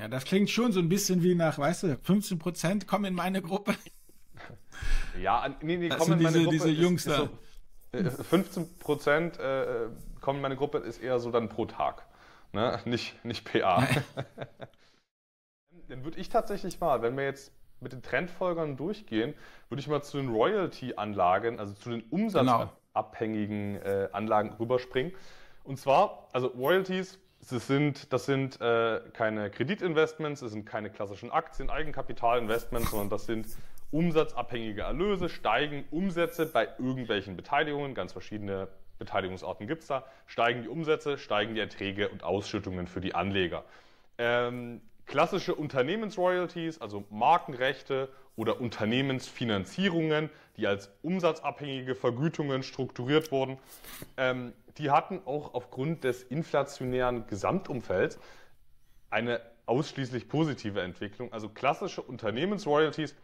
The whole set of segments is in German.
Ja, das klingt schon so ein bisschen wie nach, weißt du, 15 Prozent kommen in meine Gruppe. Ja, nee, nee, kommen in meine diese, Gruppe. Diese Jungs da. So, 15 äh, Prozent äh, kommen in meine Gruppe ist eher so dann pro Tag, ne? nicht, nicht PA. dann würde ich tatsächlich mal, wenn wir jetzt mit den Trendfolgern durchgehen, würde ich mal zu den Royalty-Anlagen, also zu den umsatzabhängigen äh, Anlagen rüberspringen. Und zwar, also Royalties, das sind, das sind äh, keine Kreditinvestments, das sind keine klassischen Aktien, Eigenkapitalinvestments, sondern das sind umsatzabhängige Erlöse, steigen Umsätze bei irgendwelchen Beteiligungen, ganz verschiedene Beteiligungsarten gibt es da, steigen die Umsätze, steigen die Erträge und Ausschüttungen für die Anleger. Ähm, klassische Unternehmensroyalties, also Markenrechte oder Unternehmensfinanzierungen, die als umsatzabhängige Vergütungen strukturiert wurden, ähm, die hatten auch aufgrund des inflationären Gesamtumfelds eine ausschließlich positive Entwicklung. Also klassische Unternehmensroyalties,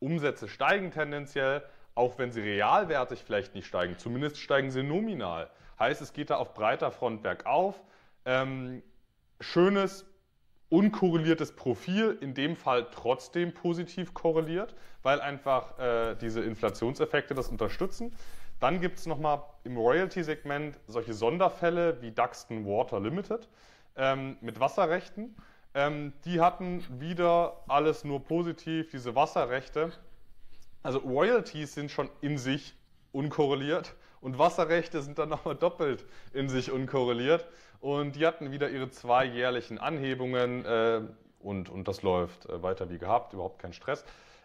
Umsätze steigen tendenziell, auch wenn sie realwertig vielleicht nicht steigen. Zumindest steigen sie nominal. Heißt, es geht da auf breiter Front bergauf. Ähm, schönes, unkorreliertes Profil, in dem Fall trotzdem positiv korreliert, weil einfach äh, diese Inflationseffekte das unterstützen. Dann gibt es nochmal im Royalty-Segment solche Sonderfälle wie Duxton Water Limited ähm, mit Wasserrechten. Ähm, die hatten wieder alles nur positiv, diese Wasserrechte also Royalties sind schon in sich unkorreliert und Wasserrechte sind dann nochmal doppelt in sich unkorreliert. Und die hatten wieder ihre zwei jährlichen Anhebungen äh, und, und das läuft äh, weiter wie gehabt, überhaupt kein Stress.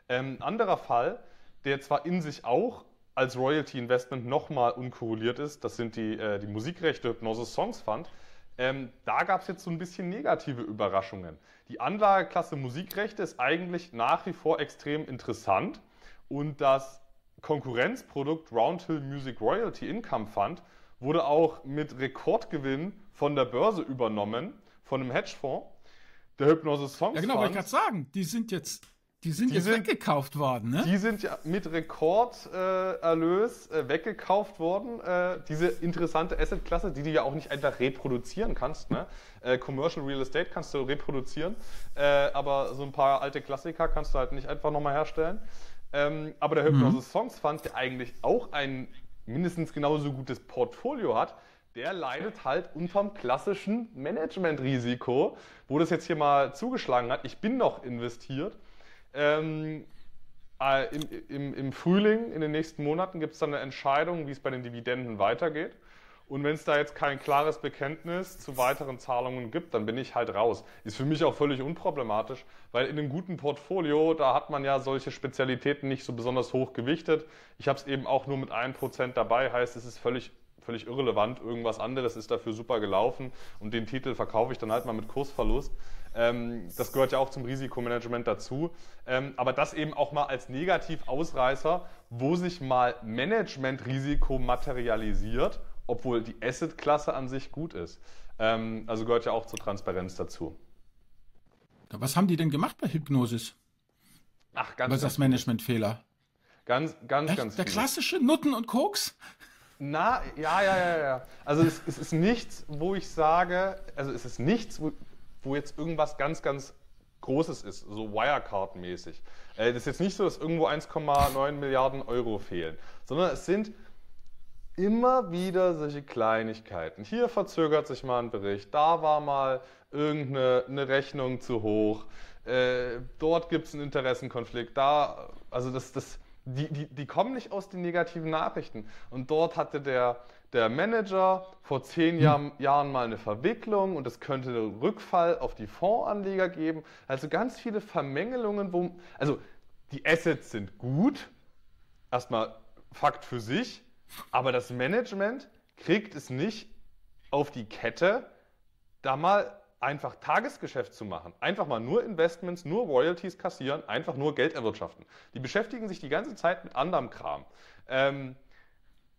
Ähm, anderer Fall, der zwar in sich auch als Royalty Investment nochmal unkorreliert ist, das sind die, äh, die Musikrechte Hypnosis Songs Fund. Ähm, da gab es jetzt so ein bisschen negative Überraschungen. Die Anlageklasse Musikrechte ist eigentlich nach wie vor extrem interessant und das Konkurrenzprodukt Roundhill Music Royalty Income Fund wurde auch mit Rekordgewinn von der Börse übernommen, von einem Hedgefonds. Der Hypnosis Songs Ja, genau, wollte ich gerade sagen. Die sind jetzt, die sind die jetzt sind, weggekauft worden, ne? Die sind ja mit Rekorderlös äh, äh, weggekauft worden. Äh, diese interessante Assetklasse, die du ja auch nicht einfach reproduzieren kannst. Ne? Äh, Commercial Real Estate kannst du reproduzieren, äh, aber so ein paar alte Klassiker kannst du halt nicht einfach nochmal herstellen. Ähm, aber der Hypnosis mhm. Songs Fund, der eigentlich auch ein mindestens genauso gutes Portfolio hat, der leidet halt unterm klassischen Managementrisiko, wo das jetzt hier mal zugeschlagen hat. Ich bin noch investiert. Ähm, äh, im, im, Im Frühling, in den nächsten Monaten, gibt es dann eine Entscheidung, wie es bei den Dividenden weitergeht. Und wenn es da jetzt kein klares Bekenntnis zu weiteren Zahlungen gibt, dann bin ich halt raus. Ist für mich auch völlig unproblematisch, weil in einem guten Portfolio, da hat man ja solche Spezialitäten nicht so besonders hoch gewichtet. Ich habe es eben auch nur mit einem Prozent dabei, heißt es ist völlig völlig irrelevant. Irgendwas anderes ist dafür super gelaufen und den Titel verkaufe ich dann halt mal mit Kursverlust. Ähm, das gehört ja auch zum Risikomanagement dazu. Ähm, aber das eben auch mal als Negativausreißer, wo sich mal Managementrisiko materialisiert obwohl die Asset-Klasse an sich gut ist. Ähm, also gehört ja auch zur Transparenz dazu. Was haben die denn gemacht bei Hypnosis? Ach, ganz. Was ist das Managementfehler? Ganz, ganz, Echt? ganz. Der viele. klassische Nutten und Koks? Na, ja, ja, ja, ja. Also es, es, ist nichts, wo ich sage, also es ist nichts, wo, wo jetzt irgendwas ganz, ganz Großes ist, so Wirecard-mäßig. Äh, das ist jetzt nicht so, dass irgendwo 1,9 Milliarden Euro fehlen, sondern es sind immer wieder solche Kleinigkeiten. Hier verzögert sich mal ein Bericht, da war mal irgendeine Rechnung zu hoch, äh, dort gibt es einen Interessenkonflikt, da, also das, das, die, die, die kommen nicht aus den negativen Nachrichten. Und dort hatte der, der Manager vor zehn hm. Jahr, Jahren mal eine Verwicklung und es könnte einen Rückfall auf die Fondsanleger geben. Also ganz viele Vermängelungen, wo, also die Assets sind gut, erstmal Fakt für sich, aber das Management kriegt es nicht auf die Kette, da mal einfach Tagesgeschäft zu machen. Einfach mal nur Investments, nur Royalties kassieren, einfach nur Geld erwirtschaften. Die beschäftigen sich die ganze Zeit mit anderem Kram. Ähm,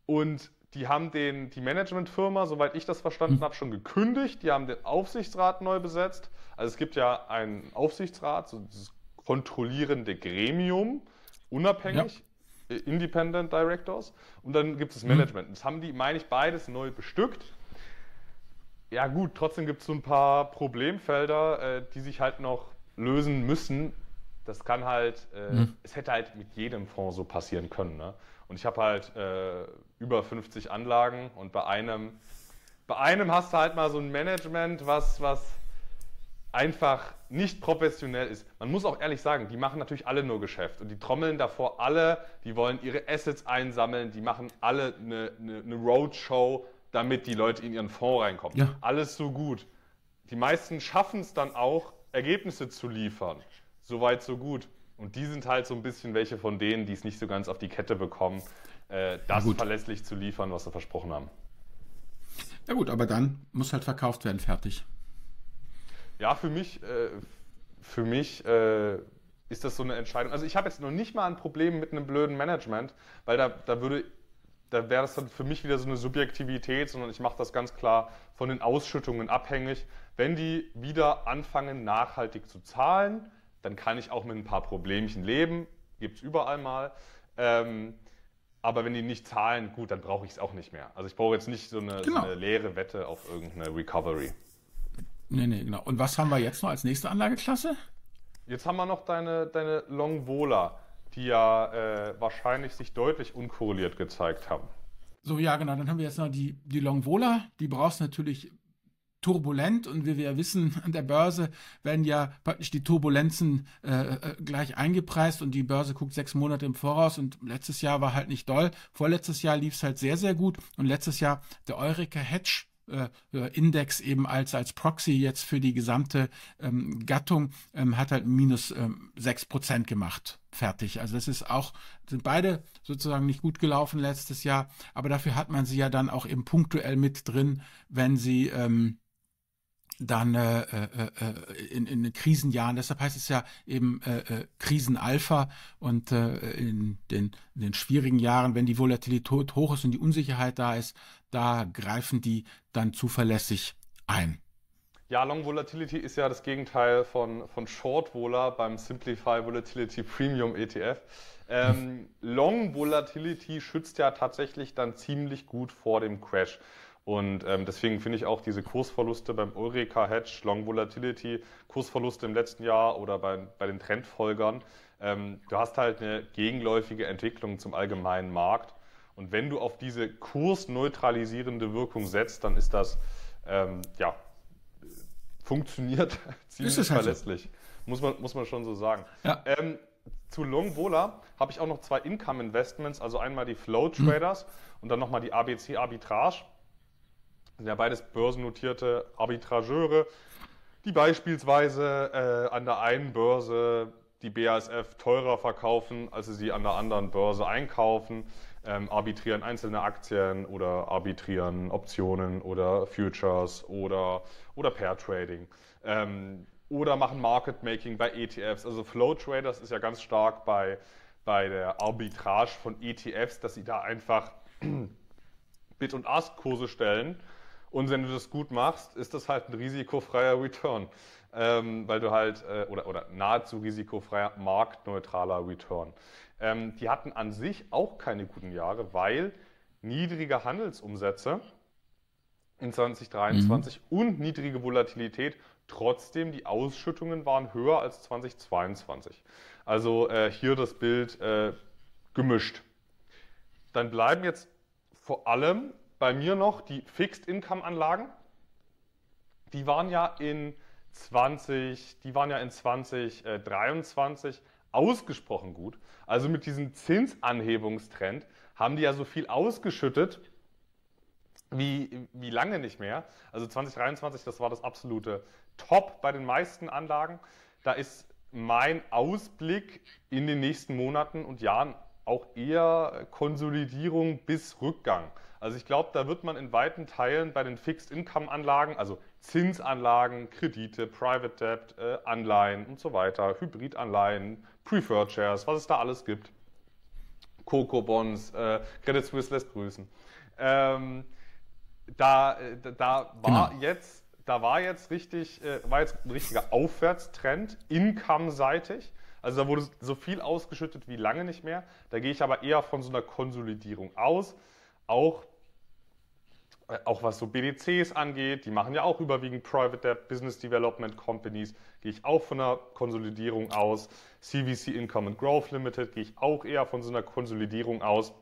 und die haben den, die Managementfirma, soweit ich das verstanden hm. habe, schon gekündigt. Die haben den Aufsichtsrat neu besetzt. Also es gibt ja einen Aufsichtsrat, so dieses kontrollierende Gremium, unabhängig, Independent Directors und dann gibt es mhm. Management. Das haben die, meine ich, beides neu bestückt. Ja gut, trotzdem gibt es so ein paar Problemfelder, äh, die sich halt noch lösen müssen. Das kann halt, äh, mhm. es hätte halt mit jedem Fonds so passieren können. Ne? Und ich habe halt äh, über 50 Anlagen und bei einem, bei einem hast du halt mal so ein Management, was, was einfach nicht professionell ist. Man muss auch ehrlich sagen, die machen natürlich alle nur Geschäft und die trommeln davor alle, die wollen ihre Assets einsammeln, die machen alle eine, eine, eine Roadshow, damit die Leute in ihren Fonds reinkommen. Ja. Alles so gut. Die meisten schaffen es dann auch, Ergebnisse zu liefern. Soweit, so gut. Und die sind halt so ein bisschen welche von denen, die es nicht so ganz auf die Kette bekommen, äh, das verlässlich zu liefern, was sie versprochen haben. Ja gut, aber dann muss halt verkauft werden, fertig. Ja, für mich, äh, für mich äh, ist das so eine Entscheidung. Also ich habe jetzt noch nicht mal ein Problem mit einem blöden Management, weil da, da würde da wäre das dann für mich wieder so eine Subjektivität, sondern ich mache das ganz klar von den Ausschüttungen abhängig. Wenn die wieder anfangen, nachhaltig zu zahlen, dann kann ich auch mit ein paar Problemchen leben, gibt es überall mal. Ähm, aber wenn die nicht zahlen, gut, dann brauche ich es auch nicht mehr. Also ich brauche jetzt nicht so eine, genau. so eine leere Wette auf irgendeine Recovery. Nee, nee, genau. Und was haben wir jetzt noch als nächste Anlageklasse? Jetzt haben wir noch deine, deine Long Vola die ja äh, wahrscheinlich sich deutlich unkorreliert gezeigt haben. So, ja, genau. Dann haben wir jetzt noch die, die Longvola. Die brauchst natürlich turbulent und wie wir ja wissen, an der Börse werden ja praktisch die Turbulenzen äh, äh, gleich eingepreist und die Börse guckt sechs Monate im Voraus und letztes Jahr war halt nicht doll. Vorletztes Jahr lief es halt sehr, sehr gut und letztes Jahr der Eureka Hedge Index eben als, als Proxy jetzt für die gesamte ähm, Gattung ähm, hat halt minus ähm, 6% gemacht. Fertig. Also das ist auch, sind beide sozusagen nicht gut gelaufen letztes Jahr, aber dafür hat man sie ja dann auch eben punktuell mit drin, wenn sie ähm, dann äh, äh, äh, in, in Krisenjahren, deshalb heißt es ja eben äh, äh, Krisenalpha und äh, in, den, in den schwierigen Jahren, wenn die Volatilität hoch ist und die Unsicherheit da ist, da greifen die dann zuverlässig ein. Ja, Long Volatility ist ja das Gegenteil von, von Short Vola beim Simplify Volatility Premium ETF. Ähm, Long Volatility schützt ja tatsächlich dann ziemlich gut vor dem Crash. Und ähm, deswegen finde ich auch diese Kursverluste beim Eureka Hedge, Long Volatility, Kursverluste im letzten Jahr oder bei, bei den Trendfolgern, ähm, du hast halt eine gegenläufige Entwicklung zum allgemeinen Markt. Und wenn du auf diese kursneutralisierende Wirkung setzt, dann ist das, ähm, ja, funktioniert ziemlich halt verlässlich. So. Muss, man, muss man schon so sagen. Ja. Ähm, zu Long Vola habe ich auch noch zwei Income Investments, also einmal die Flow Traders mhm. und dann nochmal die ABC Arbitrage sind ja beides börsennotierte Arbitrageure, die beispielsweise äh, an der einen Börse die BASF teurer verkaufen, als sie sie an der anderen Börse einkaufen, ähm, arbitrieren einzelne Aktien oder arbitrieren Optionen oder Futures oder, oder Pair Trading. Ähm, oder machen Market Making bei ETFs. Also Flow Traders ist ja ganz stark bei, bei der Arbitrage von ETFs, dass sie da einfach Bid- und Ask-Kurse stellen und wenn du das gut machst, ist das halt ein risikofreier Return, ähm, weil du halt, äh, oder, oder nahezu risikofreier, marktneutraler Return. Ähm, die hatten an sich auch keine guten Jahre, weil niedrige Handelsumsätze in 2023 mhm. und niedrige Volatilität, trotzdem die Ausschüttungen waren höher als 2022. Also äh, hier das Bild äh, gemischt. Dann bleiben jetzt vor allem bei mir noch die Fixed Income Anlagen. Die waren ja in 20, die waren ja in 2023 ausgesprochen gut. Also mit diesem Zinsanhebungstrend haben die ja so viel ausgeschüttet wie, wie lange nicht mehr. Also 2023, das war das absolute Top bei den meisten Anlagen. Da ist mein Ausblick in den nächsten Monaten und Jahren auch eher Konsolidierung bis Rückgang. Also ich glaube, da wird man in weiten Teilen bei den Fixed-Income-Anlagen, also Zinsanlagen, Kredite, Private Debt, äh, Anleihen und so weiter, Hybridanleihen, Preferred Shares, was es da alles gibt, Coco-Bonds, äh, Credit Suisse lässt grüßen. Ähm, da, äh, da war genau. jetzt da war jetzt richtig, äh, war jetzt ein richtiger Aufwärtstrend, income-seitig. Also da wurde so viel ausgeschüttet wie lange nicht mehr. Da gehe ich aber eher von so einer Konsolidierung aus. Auch auch was so BDCs angeht, die machen ja auch überwiegend Private Debt Business Development Companies, gehe ich auch von einer Konsolidierung aus. CVC Income and Growth Limited gehe ich auch eher von so einer Konsolidierung aus.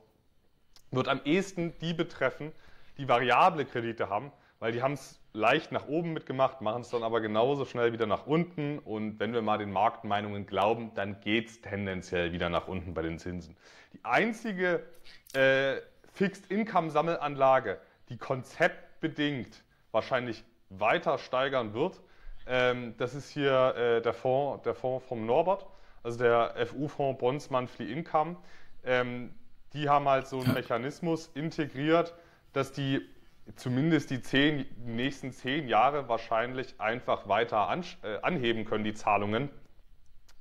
Wird am ehesten die betreffen, die variable Kredite haben, weil die haben es leicht nach oben mitgemacht, machen es dann aber genauso schnell wieder nach unten. Und wenn wir mal den Marktmeinungen glauben, dann geht es tendenziell wieder nach unten bei den Zinsen. Die einzige äh, Fixed Income Sammelanlage, die konzeptbedingt wahrscheinlich weiter steigern wird. Ähm, das ist hier äh, der, Fonds, der Fonds vom Norbert, also der FU-Fonds Bonds Monthly Income. Ähm, die haben halt so einen Mechanismus integriert, dass die zumindest die, zehn, die nächsten zehn Jahre wahrscheinlich einfach weiter an, äh, anheben können, die Zahlungen.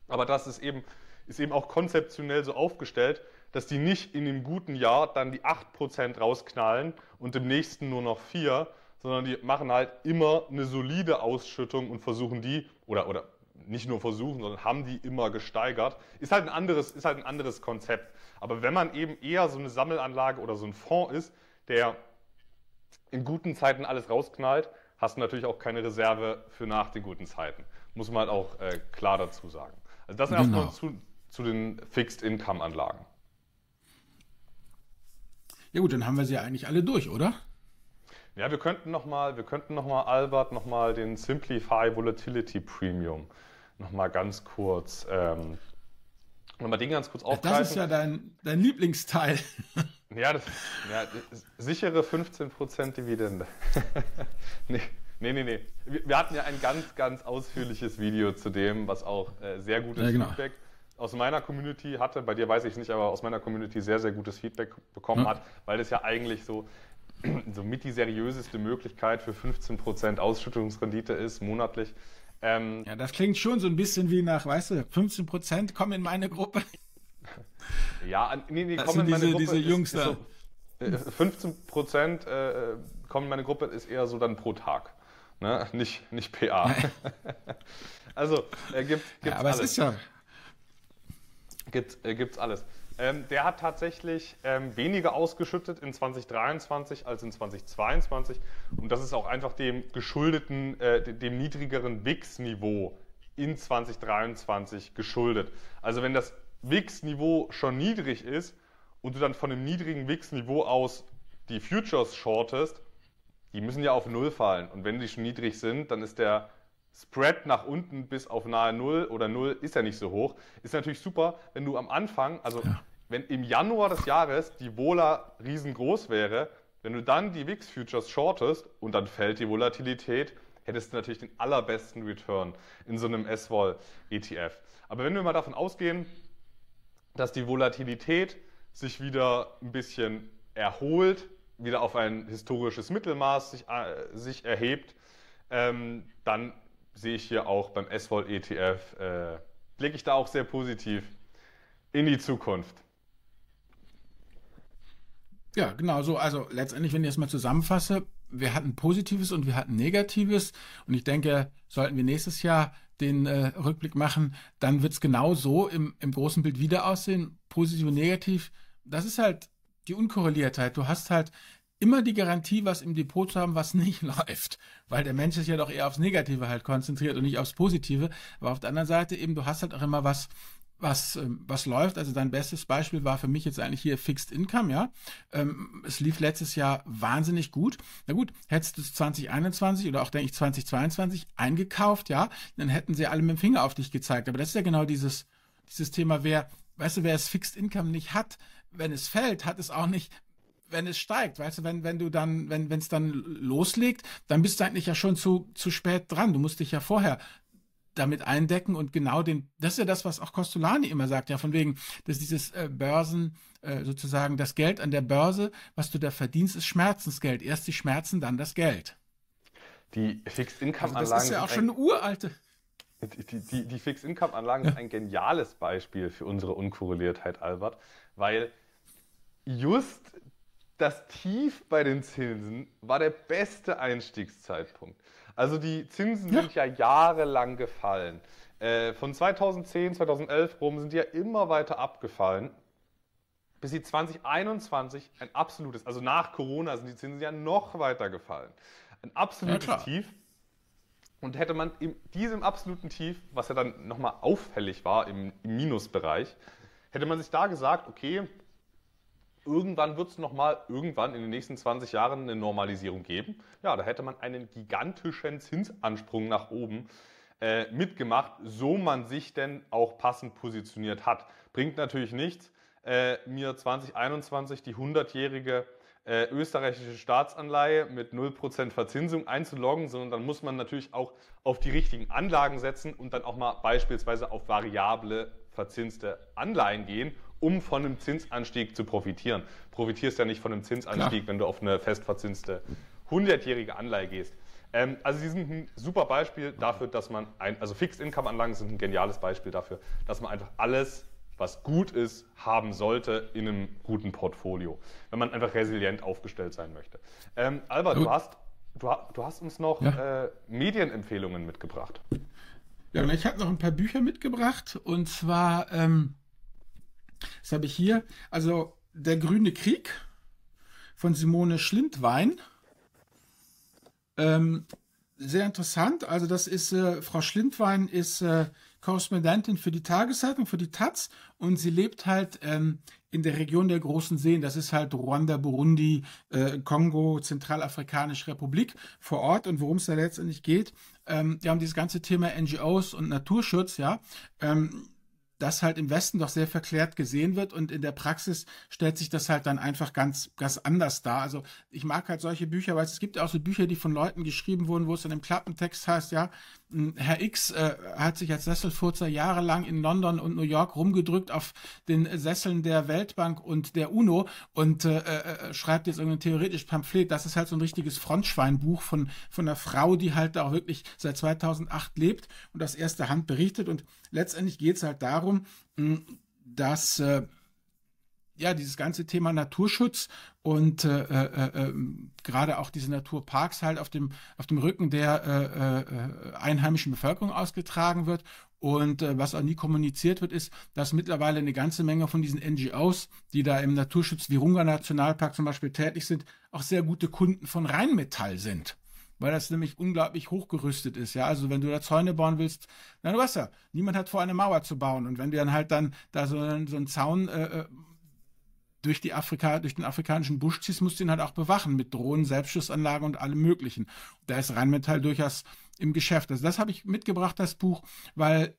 Aber das ist eben, ist eben auch konzeptionell so aufgestellt, dass die nicht in dem guten Jahr dann die 8% rausknallen und im nächsten nur noch 4, sondern die machen halt immer eine solide Ausschüttung und versuchen die, oder, oder nicht nur versuchen, sondern haben die immer gesteigert. Ist halt ein anderes, ist halt ein anderes Konzept. Aber wenn man eben eher so eine Sammelanlage oder so ein Fonds ist, der in guten Zeiten alles rausknallt, hast du natürlich auch keine Reserve für nach den guten Zeiten. Muss man halt auch äh, klar dazu sagen. Also das genau. erstmal zu, zu den Fixed-Income-Anlagen. Ja gut, dann haben wir sie ja eigentlich alle durch, oder? Ja, wir könnten nochmal, wir könnten noch mal Albert nochmal den Simplify Volatility Premium nochmal ganz kurz, ähm, nochmal den ganz kurz aufgreifen. Das ist ja dein, dein Lieblingsteil. Ja, das, ja, sichere 15% Dividende. nee, nee, nee, nee. Wir, hatten ja ein ganz, ganz ausführliches Video zu dem, was auch äh, sehr gutes ja, genau. Feedback aus meiner Community hatte, bei dir weiß ich es nicht, aber aus meiner Community sehr, sehr gutes Feedback bekommen ja. hat, weil das ja eigentlich so, so mit die seriöseste Möglichkeit für 15% Ausschüttungsrendite ist, monatlich. Ähm, ja, das klingt schon so ein bisschen wie nach, weißt du, 15% kommen in meine Gruppe. Ja, nee, nee, kommen in meine diese, Gruppe. Diese Jungs ist so, 15% äh, äh, kommen in meine Gruppe ist eher so dann pro Tag. Ne? Nicht, nicht PA. also, äh, gibt es ja, aber alles. es ist ja Gibt äh, alles. Ähm, der hat tatsächlich ähm, weniger ausgeschüttet in 2023 als in 2022. Und das ist auch einfach dem geschuldeten, äh, dem niedrigeren WIX-Niveau in 2023 geschuldet. Also wenn das WIX-Niveau schon niedrig ist und du dann von einem niedrigen WIX-Niveau aus die Futures shortest, die müssen ja auf Null fallen. Und wenn die schon niedrig sind, dann ist der Spread nach unten bis auf nahe Null oder Null ist ja nicht so hoch. Ist natürlich super, wenn du am Anfang, also ja. wenn im Januar des Jahres die Vola riesengroß wäre, wenn du dann die VIX Futures shortest und dann fällt die Volatilität, hättest du natürlich den allerbesten Return in so einem S-Vol ETF. Aber wenn wir mal davon ausgehen, dass die Volatilität sich wieder ein bisschen erholt, wieder auf ein historisches Mittelmaß sich, äh, sich erhebt, ähm, dann sehe ich hier auch beim S-Vol ETF, äh, blicke ich da auch sehr positiv in die Zukunft. Ja, genau so. Also letztendlich, wenn ich es mal zusammenfasse, wir hatten Positives und wir hatten Negatives. Und ich denke, sollten wir nächstes Jahr den äh, Rückblick machen, dann wird es genau so im, im großen Bild wieder aussehen. Positiv und negativ. Das ist halt die Unkorreliertheit. Du hast halt immer die Garantie, was im Depot zu haben, was nicht läuft. Weil der Mensch ist ja doch eher aufs Negative halt konzentriert und nicht aufs Positive. Aber auf der anderen Seite eben, du hast halt auch immer was, was, ähm, was läuft. Also dein bestes Beispiel war für mich jetzt eigentlich hier Fixed Income, ja. Ähm, es lief letztes Jahr wahnsinnig gut. Na gut, hättest du es 2021 oder auch, denke ich, 2022 eingekauft, ja, dann hätten sie alle mit dem Finger auf dich gezeigt. Aber das ist ja genau dieses, dieses Thema, wer, weißt du, wer es Fixed Income nicht hat, wenn es fällt, hat es auch nicht, wenn es steigt, weißt du, wenn, wenn du dann, wenn es dann loslegt, dann bist du eigentlich ja schon zu, zu spät dran. Du musst dich ja vorher damit eindecken und genau den, das ist ja das, was auch Costolani immer sagt, ja, von wegen, dass dieses äh, Börsen, äh, sozusagen das Geld an der Börse, was du da verdienst, ist Schmerzensgeld. Erst die Schmerzen, dann das Geld. Die Fixed-Income-Anlagen. Also das ist ja auch schon eine uralte. Die, die, die Fixed-Income-Anlagen sind ein geniales Beispiel für unsere Unkorreliertheit, Albert, weil just das Tief bei den Zinsen war der beste Einstiegszeitpunkt. Also die Zinsen ja. sind ja jahrelang gefallen. Äh, von 2010, 2011 rum sind die ja immer weiter abgefallen. bis sie 2021 ein absolutes, also nach Corona sind die Zinsen ja noch weiter gefallen, ein absolutes ja, Tief. Und hätte man in diesem absoluten Tief, was ja dann nochmal auffällig war im, im Minusbereich, hätte man sich da gesagt, okay, irgendwann wird es nochmal, irgendwann in den nächsten 20 Jahren eine Normalisierung geben. Ja, da hätte man einen gigantischen Zinsansprung nach oben äh, mitgemacht, so man sich denn auch passend positioniert hat. Bringt natürlich nichts, äh, mir 2021 die 100-jährige äh, österreichische Staatsanleihe mit 0% Verzinsung einzuloggen, sondern dann muss man natürlich auch auf die richtigen Anlagen setzen und dann auch mal beispielsweise auf variable verzinste Anleihen gehen, um von einem Zinsanstieg zu profitieren. Profitierst ja nicht von einem Zinsanstieg, Klar. wenn du auf eine festverzinste 100-jährige Anleihe gehst. Ähm, also sie sind ein super Beispiel dafür, dass man, ein, also Fixed-Income-Anlagen sind ein geniales Beispiel dafür, dass man einfach alles was gut ist, haben sollte in einem guten Portfolio, wenn man einfach resilient aufgestellt sein möchte. Ähm, Albert, du hast, du, du, hast uns noch ja. äh, Medienempfehlungen mitgebracht. Ja, und ich habe noch ein paar Bücher mitgebracht und zwar, ähm, das habe ich hier, also Der grüne Krieg von Simone Schlindwein. Ähm, sehr interessant. Also das ist, äh, Frau Schlindwein ist äh, Korrespondentin für die Tageszeitung, für die Taz und sie lebt halt ähm, in der Region der großen Seen. Das ist halt Ruanda, Burundi, äh, Kongo, Zentralafrikanische Republik vor Ort und worum es da letztendlich geht. Ähm, wir haben dieses ganze Thema NGOs und Naturschutz, ja. Ähm, das halt im Westen doch sehr verklärt gesehen wird und in der Praxis stellt sich das halt dann einfach ganz, ganz anders dar. Also ich mag halt solche Bücher, weil es gibt auch so Bücher, die von Leuten geschrieben wurden, wo es in dem Klappentext heißt, ja, Herr X äh, hat sich als Sesselfurzer jahrelang in London und New York rumgedrückt auf den Sesseln der Weltbank und der UNO und äh, äh, schreibt jetzt irgendein theoretisches Pamphlet. Das ist halt so ein richtiges Frontschweinbuch von, von einer Frau, die halt da auch wirklich seit 2008 lebt und aus erster Hand berichtet. Und letztendlich geht es halt darum, dass äh, ja, dieses ganze Thema Naturschutz und äh, äh, äh, gerade auch diese Naturparks halt auf dem, auf dem Rücken der äh, äh, einheimischen Bevölkerung ausgetragen wird. Und was auch nie kommuniziert wird, ist, dass mittlerweile eine ganze Menge von diesen NGOs, die da im Naturschutz Virunga Nationalpark zum Beispiel tätig sind, auch sehr gute Kunden von Rheinmetall sind weil das nämlich unglaublich hochgerüstet ist. Ja, also wenn du da Zäune bauen willst, dann du weißt ja, niemand hat vor, eine Mauer zu bauen. Und wenn du dann halt dann da so, so einen Zaun äh, durch die Afrika, durch den afrikanischen Busch ziehst, musst du ihn halt auch bewachen mit Drohnen, Selbstschussanlagen und allem Möglichen. Da ist Rheinmetall durchaus im Geschäft. Also das habe ich mitgebracht, das Buch, weil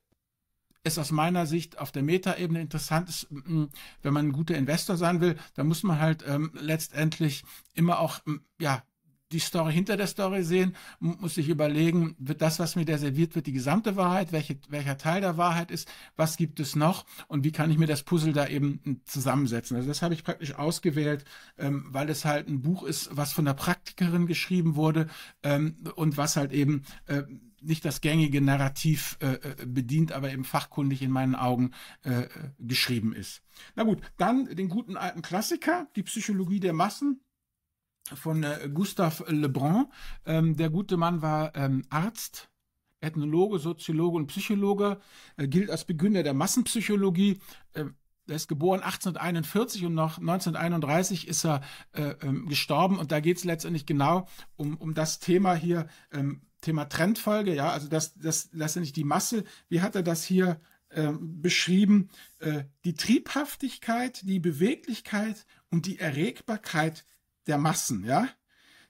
es aus meiner Sicht auf der Metaebene interessant ist, wenn man ein guter Investor sein will, dann muss man halt ähm, letztendlich immer auch ja die Story hinter der Story sehen, muss sich überlegen, wird das, was mir da serviert wird, die gesamte Wahrheit, welche, welcher Teil der Wahrheit ist, was gibt es noch und wie kann ich mir das Puzzle da eben zusammensetzen. Also das habe ich praktisch ausgewählt, ähm, weil es halt ein Buch ist, was von der Praktikerin geschrieben wurde ähm, und was halt eben äh, nicht das gängige Narrativ äh, äh bedient, aber eben fachkundig in meinen Augen äh, geschrieben ist. Na gut, dann den guten alten Klassiker, die Psychologie der Massen von äh, Gustave Lebrun. Ähm, der gute Mann war ähm, Arzt, Ethnologe, Soziologe und Psychologe, Er gilt als Begründer der Massenpsychologie. Äh, er ist geboren 1841 und noch 1931 ist er äh, ähm, gestorben. Und da geht es letztendlich genau um, um das Thema hier, ähm, Thema Trendfolge, ja, also das, das letztendlich die Masse. Wie hat er das hier äh, beschrieben? Äh, die Triebhaftigkeit, die Beweglichkeit und die Erregbarkeit der Massen, ja?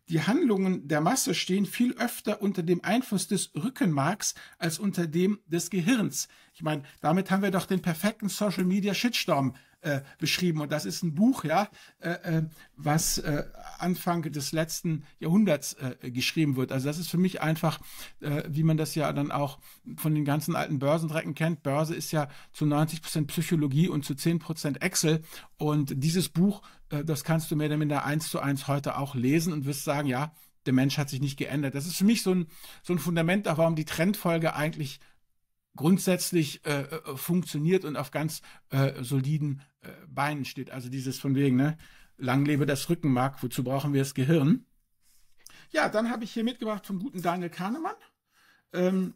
Die Handlungen der Masse stehen viel öfter unter dem Einfluss des Rückenmarks als unter dem des Gehirns. Ich meine, damit haben wir doch den perfekten Social Media Shitstorm äh, beschrieben. Und das ist ein Buch, ja, äh, äh, was äh, Anfang des letzten Jahrhunderts äh, geschrieben wird. Also das ist für mich einfach, äh, wie man das ja dann auch von den ganzen alten Börsendrecken kennt. Börse ist ja zu 90 Prozent Psychologie und zu 10 Prozent Excel. Und dieses Buch, das kannst du mehr oder minder eins zu eins heute auch lesen und wirst sagen, ja, der Mensch hat sich nicht geändert. Das ist für mich so ein, so ein Fundament, warum die Trendfolge eigentlich grundsätzlich äh, äh, funktioniert und auf ganz äh, soliden äh, Beinen steht. Also dieses von wegen, ne, lang lebe das Rückenmark, wozu brauchen wir das Gehirn? Ja, dann habe ich hier mitgebracht vom guten Daniel Kahnemann. Ähm,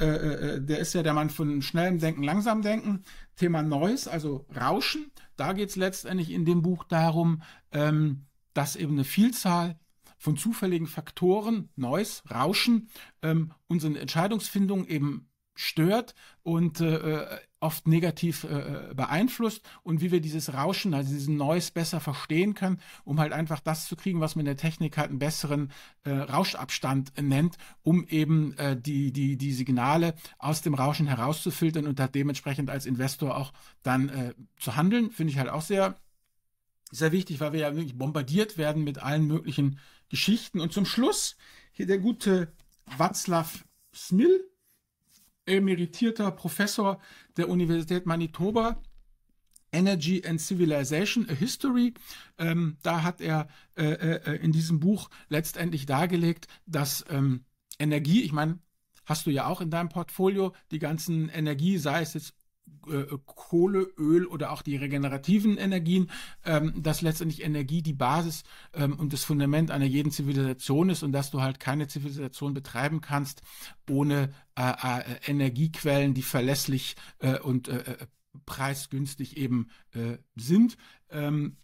äh, äh, der ist ja der Mann von schnellem Denken, langsam Denken. Thema Noise, also Rauschen. Da geht es letztendlich in dem Buch darum, ähm, dass eben eine Vielzahl von zufälligen Faktoren, Noise, Rauschen, ähm, unsere Entscheidungsfindung eben stört und äh, oft negativ äh, beeinflusst. Und wie wir dieses Rauschen, also diesen Noise besser verstehen können, um halt einfach das zu kriegen, was man in der Technik halt einen besseren äh, Rauschabstand nennt, um eben äh, die, die, die Signale aus dem Rauschen herauszufiltern und da dementsprechend als Investor auch dann äh, zu handeln, finde ich halt auch sehr, sehr wichtig, weil wir ja wirklich bombardiert werden mit allen möglichen Geschichten. Und zum Schluss hier der gute Václav Smil, emeritierter Professor der Universität Manitoba. Energy and Civilization, a History. Ähm, da hat er äh, äh, in diesem Buch letztendlich dargelegt, dass ähm, Energie, ich meine, hast du ja auch in deinem Portfolio, die ganzen Energie, sei es jetzt äh, Kohle, Öl oder auch die regenerativen Energien, ähm, dass letztendlich Energie die Basis ähm, und das Fundament einer jeden Zivilisation ist und dass du halt keine Zivilisation betreiben kannst ohne äh, äh, Energiequellen, die verlässlich äh, und äh, äh, preisgünstig eben sind. Ähm,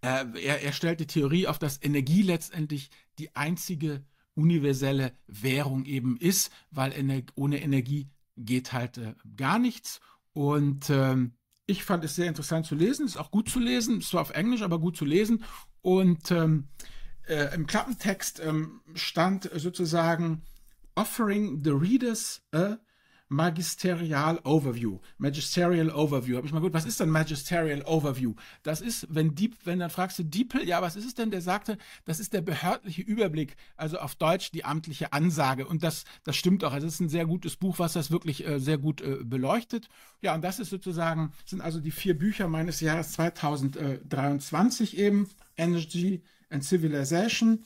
er, er stellt die Theorie auf, dass Energie letztendlich die einzige universelle Währung eben ist, weil ohne Energie geht halt äh, gar nichts. Und ähm, ich fand es sehr interessant zu lesen, ist auch gut zu lesen, zwar auf Englisch, aber gut zu lesen. Und ähm, äh, im Klappentext ähm, stand sozusagen Offering the readers a Magisterial Overview. Magisterial Overview. Habe ich mal gut, was ist denn Magisterial Overview? Das ist, wenn Diep, wenn dann fragst du Diepel, ja, was ist es denn? Der sagte, das ist der behördliche Überblick, also auf Deutsch die amtliche Ansage. Und das, das stimmt auch. Also es ist ein sehr gutes Buch, was das wirklich äh, sehr gut äh, beleuchtet. Ja, und das ist sozusagen, sind also die vier Bücher meines Jahres 2023 eben. Energy and Civilization,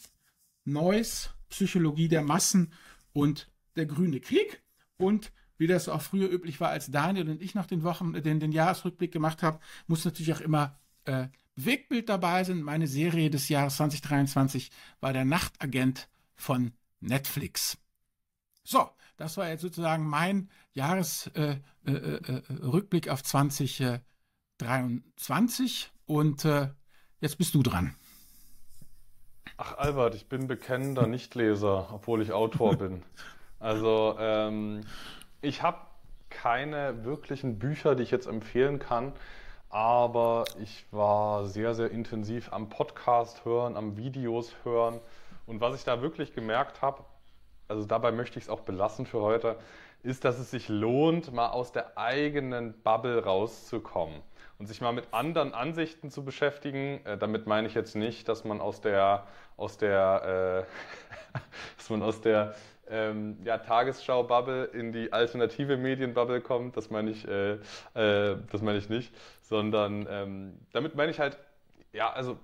Noise, Psychologie der Massen und der grüne Krieg. Und wie das auch früher üblich war, als Daniel und ich noch den Wochen, den, den Jahresrückblick gemacht haben, muss natürlich auch immer äh, Bewegtbild dabei sein. Meine Serie des Jahres 2023 war der Nachtagent von Netflix. So, das war jetzt sozusagen mein Jahresrückblick äh, äh, äh, äh auf 2023 und äh, jetzt bist du dran. Ach Albert, ich bin bekennender Nichtleser, obwohl ich Autor bin. Also ähm, ich habe keine wirklichen Bücher, die ich jetzt empfehlen kann, aber ich war sehr, sehr intensiv am Podcast hören, am Videos hören. Und was ich da wirklich gemerkt habe, also dabei möchte ich es auch belassen für heute, ist, dass es sich lohnt, mal aus der eigenen Bubble rauszukommen und sich mal mit anderen Ansichten zu beschäftigen. Äh, damit meine ich jetzt nicht, dass man aus der, aus der, äh, dass man aus der ähm, ja, Tagesschau-Bubble in die alternative Medien-Bubble kommt, das meine ich, äh, äh, das ich nicht, sondern ähm, damit meine ich halt, ja, also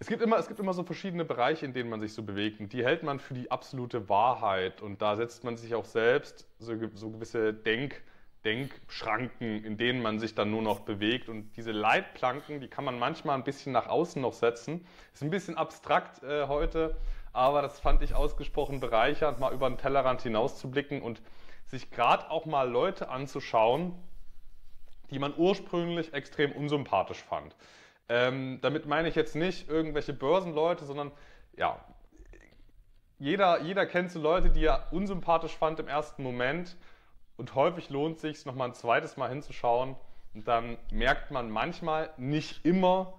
es gibt, immer, es gibt immer so verschiedene Bereiche, in denen man sich so bewegt und die hält man für die absolute Wahrheit und da setzt man sich auch selbst so, so gewisse Denk- Denkschranken, in denen man sich dann nur noch bewegt. Und diese Leitplanken, die kann man manchmal ein bisschen nach außen noch setzen. Ist ein bisschen abstrakt äh, heute, aber das fand ich ausgesprochen bereichernd, mal über den Tellerrand hinauszublicken und sich gerade auch mal Leute anzuschauen, die man ursprünglich extrem unsympathisch fand. Ähm, damit meine ich jetzt nicht irgendwelche Börsenleute, sondern ja, jeder, jeder kennt so Leute, die er unsympathisch fand im ersten Moment und häufig lohnt es sich, nochmal ein zweites Mal hinzuschauen und dann merkt man manchmal, nicht immer,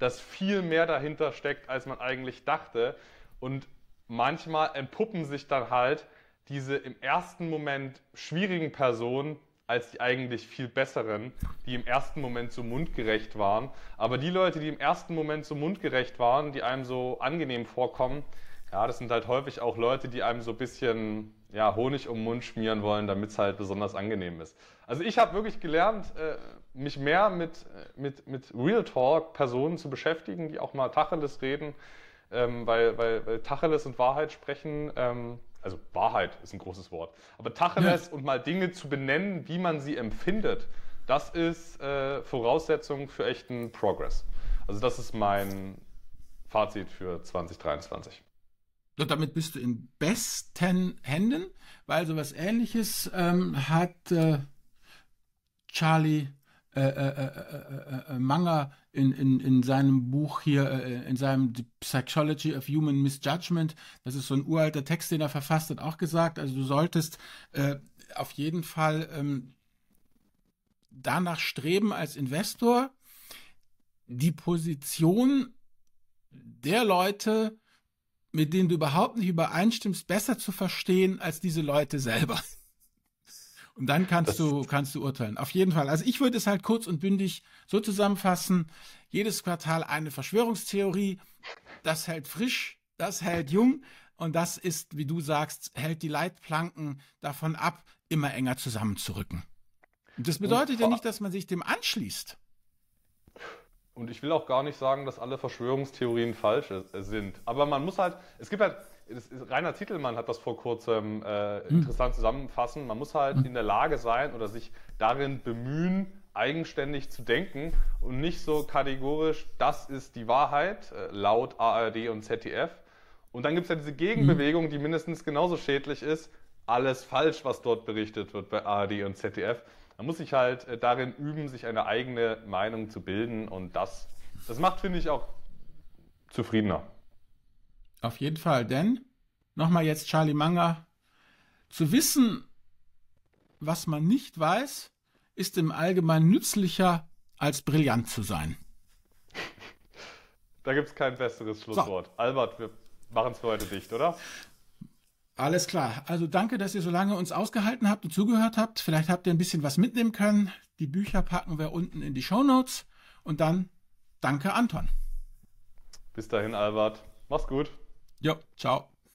dass viel mehr dahinter steckt, als man eigentlich dachte. Und manchmal entpuppen sich dann halt diese im ersten Moment schwierigen Personen als die eigentlich viel besseren, die im ersten Moment so mundgerecht waren. Aber die Leute, die im ersten Moment so mundgerecht waren, die einem so angenehm vorkommen, ja, das sind halt häufig auch Leute, die einem so ein bisschen ja, Honig um den Mund schmieren wollen, damit es halt besonders angenehm ist. Also ich habe wirklich gelernt, äh, mich mehr mit, äh, mit, mit Real Talk Personen zu beschäftigen, die auch mal Tacheles reden, ähm, weil, weil, weil Tacheles und Wahrheit sprechen, ähm, also Wahrheit ist ein großes Wort, aber Tacheles ja. und mal Dinge zu benennen, wie man sie empfindet, das ist äh, Voraussetzung für echten Progress. Also das ist mein Fazit für 2023. Und damit bist du in besten Händen, weil sowas ähnliches ähm, hat äh, Charlie äh, äh, Manger in, in, in seinem Buch hier, in seinem The Psychology of Human Misjudgment, das ist so ein uralter Text, den er verfasst hat, auch gesagt, also du solltest auf jeden Fall ähm, danach streben als Investor, die Position der Leute, mit denen du überhaupt nicht übereinstimmst, besser zu verstehen als diese Leute selber. Und dann kannst das du, kannst du urteilen. Auf jeden Fall. Also ich würde es halt kurz und bündig so zusammenfassen. Jedes Quartal eine Verschwörungstheorie. Das hält frisch, das hält jung. Und das ist, wie du sagst, hält die Leitplanken davon ab, immer enger zusammenzurücken. Und das bedeutet ja nicht, dass man sich dem anschließt. Und ich will auch gar nicht sagen, dass alle Verschwörungstheorien falsch sind. Aber man muss halt, es gibt halt, ist, Rainer Titelmann hat das vor kurzem äh, hm. interessant zusammenfassen. Man muss halt hm. in der Lage sein oder sich darin bemühen, eigenständig zu denken und nicht so kategorisch, das ist die Wahrheit, äh, laut ARD und ZDF. Und dann gibt es ja diese Gegenbewegung, hm. die mindestens genauso schädlich ist, alles falsch, was dort berichtet wird bei ARD und ZDF. Man muss sich halt äh, darin üben, sich eine eigene Meinung zu bilden und das, das macht, finde ich, auch zufriedener. Auf jeden Fall, denn, nochmal jetzt Charlie Manger, zu wissen, was man nicht weiß, ist im Allgemeinen nützlicher, als brillant zu sein. Da gibt es kein besseres Schlusswort. So. Albert, wir machen es für heute dicht, oder? Alles klar. Also danke, dass ihr so lange uns ausgehalten habt und zugehört habt. Vielleicht habt ihr ein bisschen was mitnehmen können. Die Bücher packen wir unten in die Show Notes. Und dann danke, Anton. Bis dahin, Albert. Mach's gut. Jo, ciao.